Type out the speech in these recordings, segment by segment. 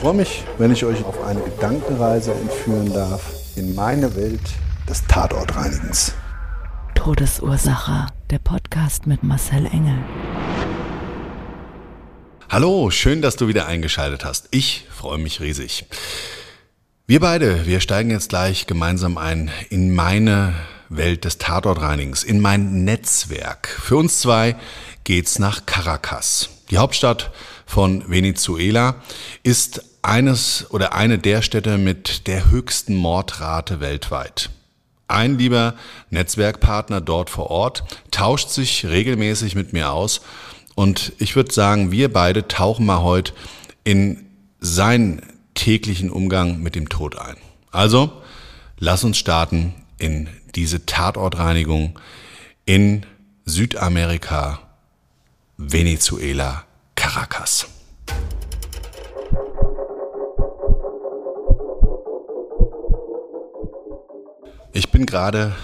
Ich freue mich, wenn ich euch auf eine Gedankenreise entführen darf in meine Welt des Tatortreinigens. Todesursache. Der Podcast mit Marcel Engel. Hallo, schön, dass du wieder eingeschaltet hast. Ich freue mich riesig. Wir beide, wir steigen jetzt gleich gemeinsam ein in meine Welt des Tatortreinigens, in mein Netzwerk. Für uns zwei geht's nach Caracas. Die Hauptstadt von Venezuela ist eines oder eine der Städte mit der höchsten Mordrate weltweit. Ein lieber Netzwerkpartner dort vor Ort tauscht sich regelmäßig mit mir aus und ich würde sagen, wir beide tauchen mal heute in seinen täglichen Umgang mit dem Tod ein. Also, lass uns starten in diese Tatortreinigung in Südamerika, Venezuela, Caracas. Bin gerade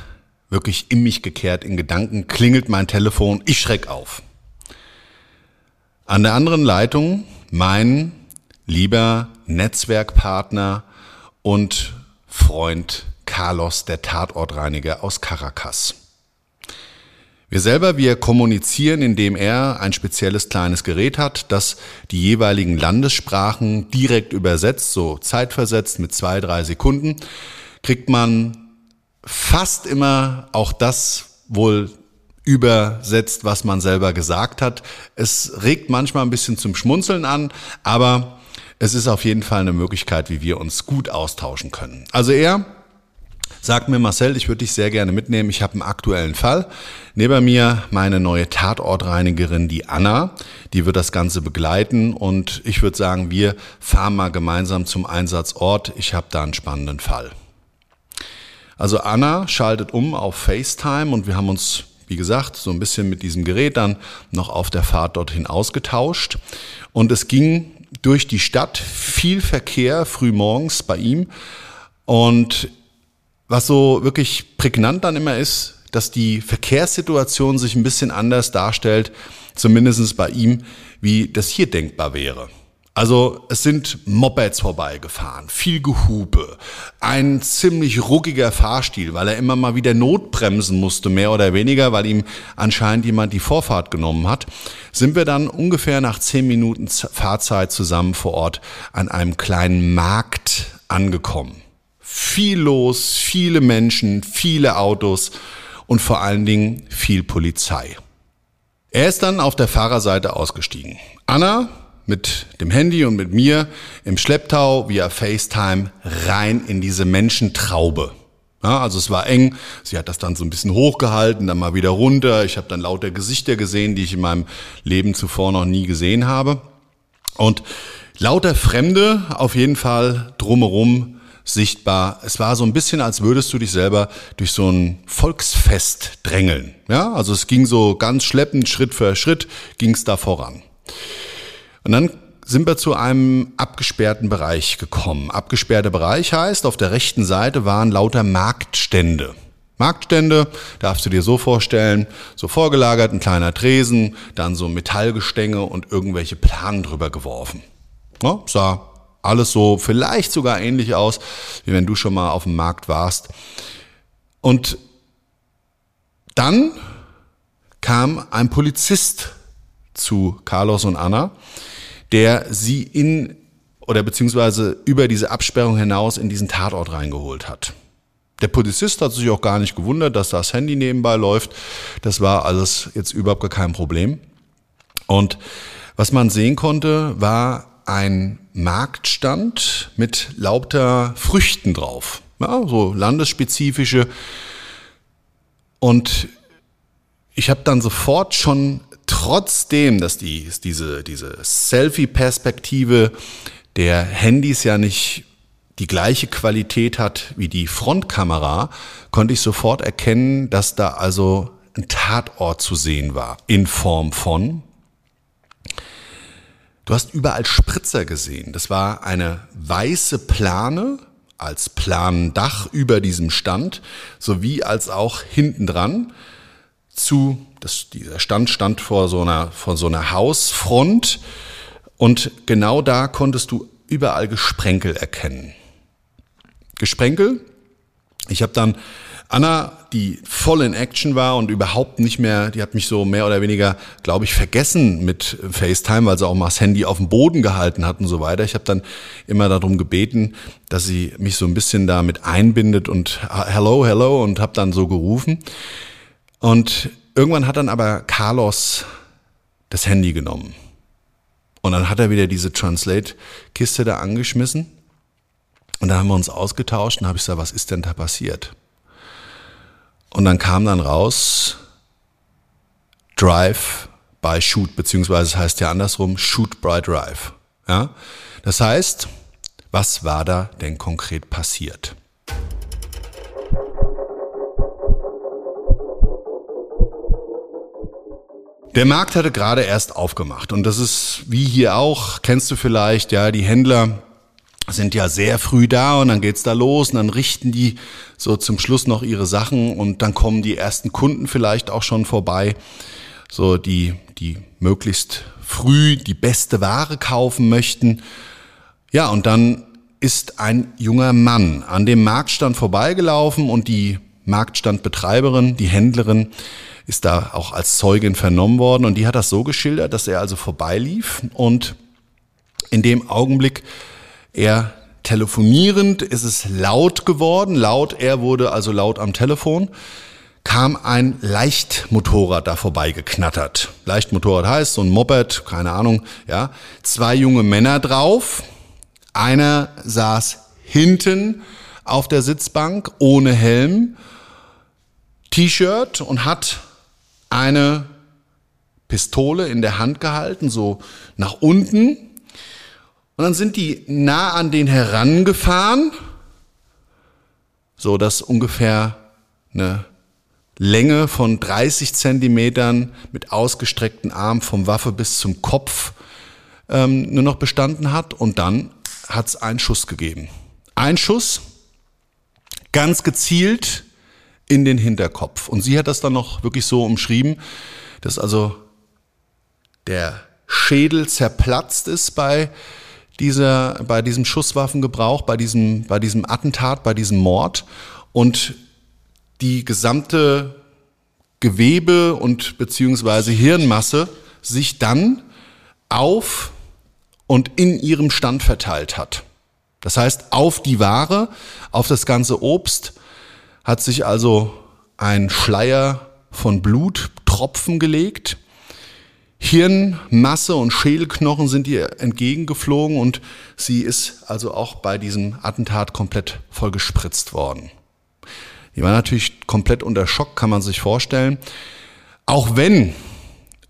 wirklich in mich gekehrt in Gedanken, klingelt mein Telefon, ich schreck auf. An der anderen Leitung mein lieber Netzwerkpartner und Freund Carlos, der Tatortreiniger aus Caracas. Wir selber, wir kommunizieren, indem er ein spezielles kleines Gerät hat, das die jeweiligen Landessprachen direkt übersetzt, so zeitversetzt mit zwei, drei Sekunden, kriegt man fast immer auch das wohl übersetzt, was man selber gesagt hat. Es regt manchmal ein bisschen zum Schmunzeln an, aber es ist auf jeden Fall eine Möglichkeit, wie wir uns gut austauschen können. Also er sagt mir, Marcel, ich würde dich sehr gerne mitnehmen. Ich habe einen aktuellen Fall. Neben mir meine neue Tatortreinigerin, die Anna. Die wird das Ganze begleiten und ich würde sagen, wir fahren mal gemeinsam zum Einsatzort. Ich habe da einen spannenden Fall. Also Anna schaltet um auf FaceTime und wir haben uns, wie gesagt, so ein bisschen mit diesem Gerät dann noch auf der Fahrt dorthin ausgetauscht. Und es ging durch die Stadt viel Verkehr früh morgens bei ihm. Und was so wirklich prägnant dann immer ist, dass die Verkehrssituation sich ein bisschen anders darstellt, zumindest bei ihm, wie das hier denkbar wäre. Also es sind Mopeds vorbeigefahren, viel Gehupe, ein ziemlich ruckiger Fahrstil, weil er immer mal wieder notbremsen musste, mehr oder weniger, weil ihm anscheinend jemand die Vorfahrt genommen hat, sind wir dann ungefähr nach zehn Minuten Fahrzeit zusammen vor Ort an einem kleinen Markt angekommen. Viel los, viele Menschen, viele Autos und vor allen Dingen viel Polizei. Er ist dann auf der Fahrerseite ausgestiegen. Anna mit dem Handy und mit mir im Schlepptau via FaceTime rein in diese Menschentraube. Ja, also es war eng. Sie hat das dann so ein bisschen hochgehalten, dann mal wieder runter. Ich habe dann lauter Gesichter gesehen, die ich in meinem Leben zuvor noch nie gesehen habe. Und lauter Fremde auf jeden Fall drumherum sichtbar. Es war so ein bisschen, als würdest du dich selber durch so ein Volksfest drängeln. Ja, also es ging so ganz schleppend, Schritt für Schritt ging es da voran. Und dann sind wir zu einem abgesperrten Bereich gekommen. Abgesperrter Bereich heißt, auf der rechten Seite waren lauter Marktstände. Marktstände darfst du dir so vorstellen, so vorgelagert, ein kleiner Tresen, dann so Metallgestänge und irgendwelche Planen drüber geworfen. Ja, sah alles so vielleicht sogar ähnlich aus, wie wenn du schon mal auf dem Markt warst. Und dann kam ein Polizist zu Carlos und Anna der sie in oder beziehungsweise über diese Absperrung hinaus in diesen Tatort reingeholt hat. Der Polizist hat sich auch gar nicht gewundert, dass das Handy nebenbei läuft. Das war alles jetzt überhaupt gar kein Problem. Und was man sehen konnte, war ein Marktstand mit lauter Früchten drauf. Ja, so landesspezifische. Und ich habe dann sofort schon, trotzdem, dass die, diese, diese Selfie-Perspektive der Handys ja nicht die gleiche Qualität hat wie die Frontkamera, konnte ich sofort erkennen, dass da also ein Tatort zu sehen war in Form von Du hast überall Spritzer gesehen. Das war eine weiße Plane als Planendach über diesem Stand, sowie als auch hinten dran zu, das, dieser Stand stand vor so einer, vor so einer Hausfront und genau da konntest du überall Gesprenkel erkennen. Gesprenkel, ich habe dann Anna, die voll in Action war und überhaupt nicht mehr, die hat mich so mehr oder weniger, glaube ich, vergessen mit FaceTime, weil sie auch mal das Handy auf dem Boden gehalten hat und so weiter. Ich habe dann immer darum gebeten, dass sie mich so ein bisschen damit einbindet und hello, hello und habe dann so gerufen. Und irgendwann hat dann aber Carlos das Handy genommen. Und dann hat er wieder diese Translate-Kiste da angeschmissen. Und dann haben wir uns ausgetauscht und habe ich gesagt, was ist denn da passiert? Und dann kam dann raus Drive by Shoot, beziehungsweise es heißt ja andersrum Shoot by Drive. Ja? Das heißt, was war da denn konkret passiert? Der Markt hatte gerade erst aufgemacht und das ist wie hier auch, kennst du vielleicht, ja, die Händler sind ja sehr früh da und dann geht's da los und dann richten die so zum Schluss noch ihre Sachen und dann kommen die ersten Kunden vielleicht auch schon vorbei, so die die möglichst früh die beste Ware kaufen möchten. Ja, und dann ist ein junger Mann an dem Marktstand vorbeigelaufen und die Marktstandbetreiberin, die Händlerin, ist da auch als Zeugin vernommen worden und die hat das so geschildert, dass er also vorbeilief und in dem Augenblick er telefonierend ist es laut geworden, laut, er wurde also laut am Telefon, kam ein Leichtmotorrad da vorbei geknattert. Leichtmotorrad heißt so ein Moped, keine Ahnung, ja. Zwei junge Männer drauf. Einer saß hinten auf der Sitzbank ohne Helm, T-Shirt und hat eine Pistole in der Hand gehalten, so nach unten und dann sind die nah an den herangefahren, so dass ungefähr eine Länge von 30 Zentimetern mit ausgestreckten Armen vom Waffe bis zum Kopf ähm, nur noch bestanden hat. Und dann hat es einen Schuss gegeben. Ein Schuss, ganz gezielt in den Hinterkopf. Und sie hat das dann noch wirklich so umschrieben, dass also der Schädel zerplatzt ist bei dieser, bei diesem Schusswaffengebrauch, bei diesem, bei diesem Attentat, bei diesem Mord und die gesamte Gewebe und beziehungsweise Hirnmasse sich dann auf und in ihrem Stand verteilt hat. Das heißt, auf die Ware, auf das ganze Obst hat sich also ein Schleier von Bluttropfen gelegt Hirnmasse und Schädelknochen sind ihr entgegengeflogen und sie ist also auch bei diesem Attentat komplett voll gespritzt worden. Die war natürlich komplett unter Schock, kann man sich vorstellen. Auch wenn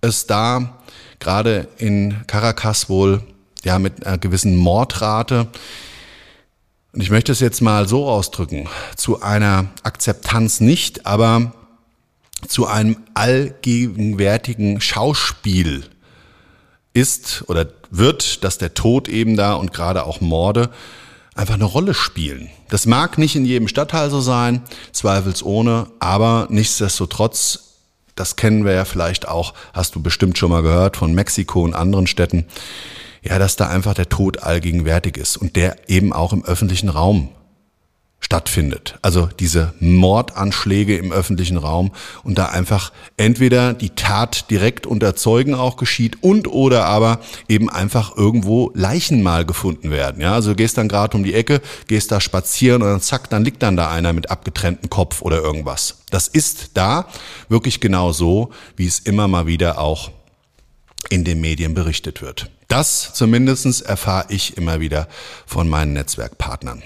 es da gerade in Caracas wohl ja mit einer gewissen Mordrate und ich möchte es jetzt mal so ausdrücken, zu einer Akzeptanz nicht, aber zu einem allgegenwärtigen Schauspiel ist oder wird, dass der Tod eben da und gerade auch Morde einfach eine Rolle spielen. Das mag nicht in jedem Stadtteil so sein, zweifelsohne, aber nichtsdestotrotz, das kennen wir ja vielleicht auch, hast du bestimmt schon mal gehört von Mexiko und anderen Städten, ja, dass da einfach der Tod allgegenwärtig ist und der eben auch im öffentlichen Raum stattfindet. Also diese Mordanschläge im öffentlichen Raum und da einfach entweder die Tat direkt unter Zeugen auch geschieht und oder aber eben einfach irgendwo Leichen mal gefunden werden. Ja, also du gehst dann gerade um die Ecke, gehst da spazieren und dann zack, dann liegt dann da einer mit abgetrenntem Kopf oder irgendwas. Das ist da wirklich genau so, wie es immer mal wieder auch in den Medien berichtet wird. Das zumindestens erfahre ich immer wieder von meinen Netzwerkpartnern.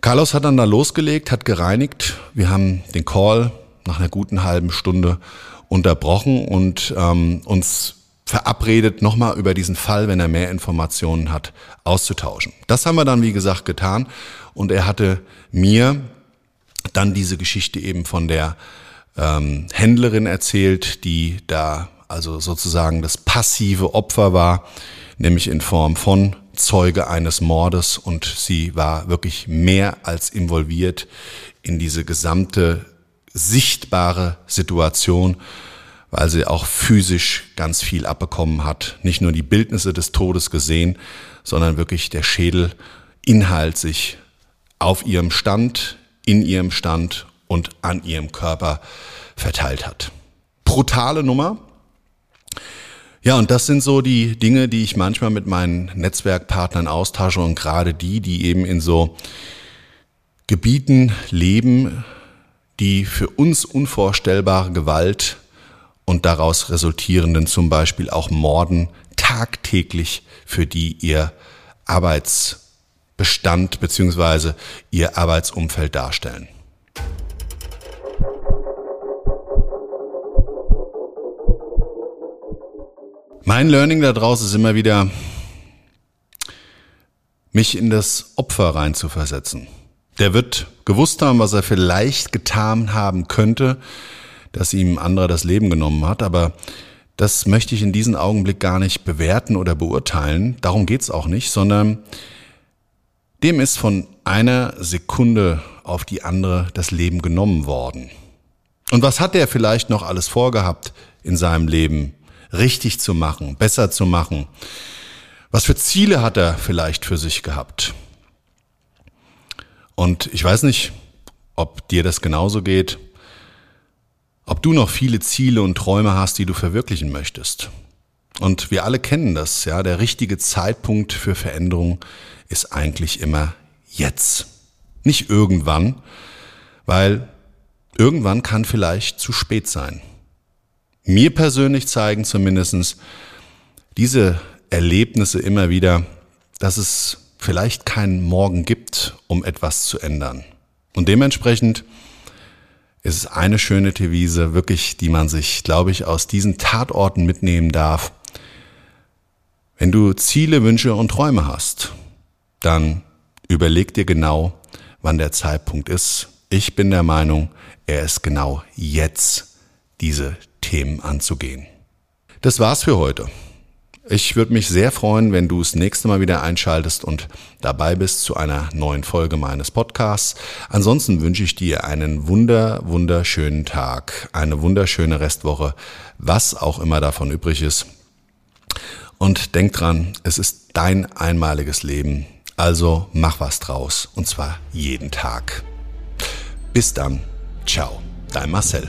Carlos hat dann da losgelegt, hat gereinigt. Wir haben den Call nach einer guten halben Stunde unterbrochen und ähm, uns verabredet, nochmal über diesen Fall, wenn er mehr Informationen hat, auszutauschen. Das haben wir dann, wie gesagt, getan und er hatte mir dann diese Geschichte eben von der ähm, Händlerin erzählt, die da also sozusagen das passive Opfer war, nämlich in Form von Zeuge eines Mordes und sie war wirklich mehr als involviert in diese gesamte sichtbare Situation, weil sie auch physisch ganz viel abbekommen hat. Nicht nur die Bildnisse des Todes gesehen, sondern wirklich der Schädel Inhalt sich auf ihrem Stand, in ihrem Stand und an ihrem Körper verteilt hat. Brutale Nummer, ja, und das sind so die Dinge, die ich manchmal mit meinen Netzwerkpartnern austausche und gerade die, die eben in so Gebieten leben, die für uns unvorstellbare Gewalt und daraus resultierenden zum Beispiel auch Morden tagtäglich für die ihr Arbeitsbestand beziehungsweise ihr Arbeitsumfeld darstellen. Mein Learning daraus ist immer wieder, mich in das Opfer reinzuversetzen. Der wird gewusst haben, was er vielleicht getan haben könnte, dass ihm anderer das Leben genommen hat, aber das möchte ich in diesem Augenblick gar nicht bewerten oder beurteilen. Darum geht's auch nicht, sondern dem ist von einer Sekunde auf die andere das Leben genommen worden. Und was hat er vielleicht noch alles vorgehabt in seinem Leben? Richtig zu machen, besser zu machen? Was für Ziele hat er vielleicht für sich gehabt? Und ich weiß nicht, ob dir das genauso geht, ob du noch viele Ziele und Träume hast, die du verwirklichen möchtest. Und wir alle kennen das, ja, der richtige Zeitpunkt für Veränderung ist eigentlich immer jetzt. Nicht irgendwann, weil irgendwann kann vielleicht zu spät sein mir persönlich zeigen zumindestens diese Erlebnisse immer wieder, dass es vielleicht keinen Morgen gibt, um etwas zu ändern. Und dementsprechend ist es eine schöne Devise, wirklich, die man sich, glaube ich, aus diesen Tatorten mitnehmen darf. Wenn du Ziele, Wünsche und Träume hast, dann überleg dir genau, wann der Zeitpunkt ist. Ich bin der Meinung, er ist genau jetzt, diese Themen anzugehen. Das war's für heute. Ich würde mich sehr freuen, wenn du das nächste Mal wieder einschaltest und dabei bist zu einer neuen Folge meines Podcasts. Ansonsten wünsche ich dir einen wunder, wunderschönen Tag, eine wunderschöne Restwoche, was auch immer davon übrig ist. Und denk dran, es ist dein einmaliges Leben. Also mach was draus. Und zwar jeden Tag. Bis dann. Ciao. Dein Marcel.